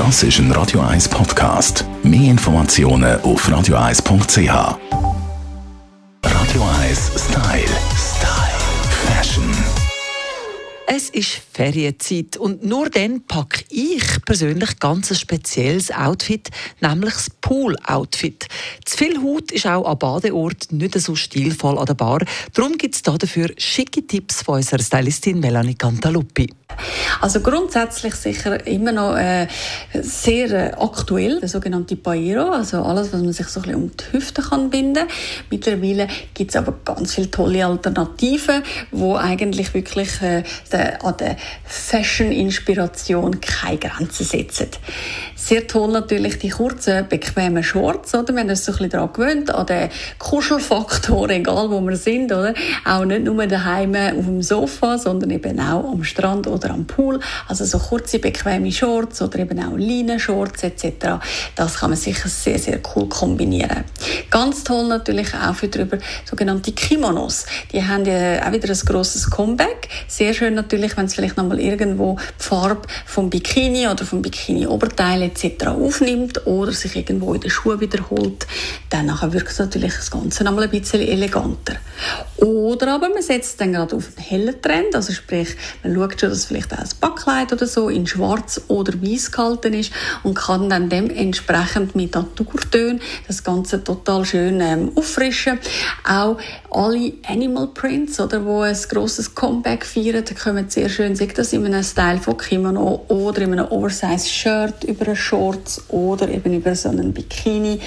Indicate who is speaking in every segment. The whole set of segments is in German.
Speaker 1: Das ist ein Radio 1 Podcast. Mehr Informationen auf radio1.ch. Radio 1 Style. Style. Fashion.
Speaker 2: Es ist Ferienzeit und nur dann packe ich persönlich ganz ein spezielles Outfit, nämlich das Pool-Outfit. Zu viel Haut ist auch am Badeort nicht so stilvoll an der Bar. Darum gibt es dafür schicke Tipps von unserer Stylistin Melanie Cantaluppi.
Speaker 3: Also grundsätzlich sicher immer noch äh, sehr äh, aktuell, der sogenannte Pairo, also alles, was man sich so ein bisschen um die Hüfte kann binden. Mittlerweile gibt es aber ganz viele tolle Alternativen, wo eigentlich wirklich äh, der, an der Fashion-Inspiration keine Grenzen setzen. Sehr toll natürlich die kurzen, bequemen Shorts, oder? Wir haben uns so ein bisschen daran gewöhnt, an den Kuschelfaktor, egal wo wir sind, oder? Auch nicht nur daheim auf dem Sofa, sondern eben auch am Strand oder am Pool. Also so kurze, bequeme Shorts oder eben auch Leinenshorts etc. Das kann man sicher sehr, sehr cool kombinieren. Ganz toll natürlich auch für drüber sogenannte Kimonos. Die haben ja auch wieder ein grosses Comeback. Sehr schön natürlich, wenn es vielleicht nochmal irgendwo die Farbe vom Bikini oder vom Bikini-Oberteil etc. aufnimmt oder sich irgendwo in den Schuhen wiederholt. Dann wirkt es natürlich das Ganze nochmal ein bisschen eleganter. Oder aber man setzt dann gerade auf einen hellen Trend, also sprich, man schaut schon, dass vielleicht auch ein Backkleid oder so in schwarz oder weiß gehalten ist und kann dann dementsprechend mit Naturtönen das Ganze total schön ähm, auffrischen. Auch alle Animal Prints, oder, wo ein grosses Comeback feiern, kommen sehr schön, sei das in einem Style von Kimono oder in einem Oversize Shirt über eine Shorts oder eben über so einen Bikini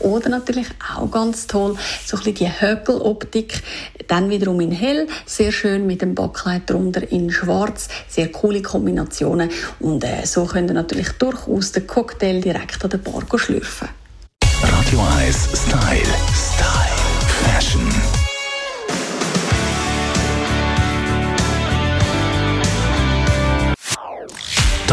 Speaker 3: oder natürlich auch ganz toll, so ein bisschen die Höckeloptik, dann wiederum in hell, sehr schön mit dem Backkleid drunter in schwarz, sehr coole Kombinationen und äh, so könnt ihr natürlich durchaus den Cocktail direkt an der Bar schlürfen.
Speaker 1: Radio 1 Style. Style. Fashion.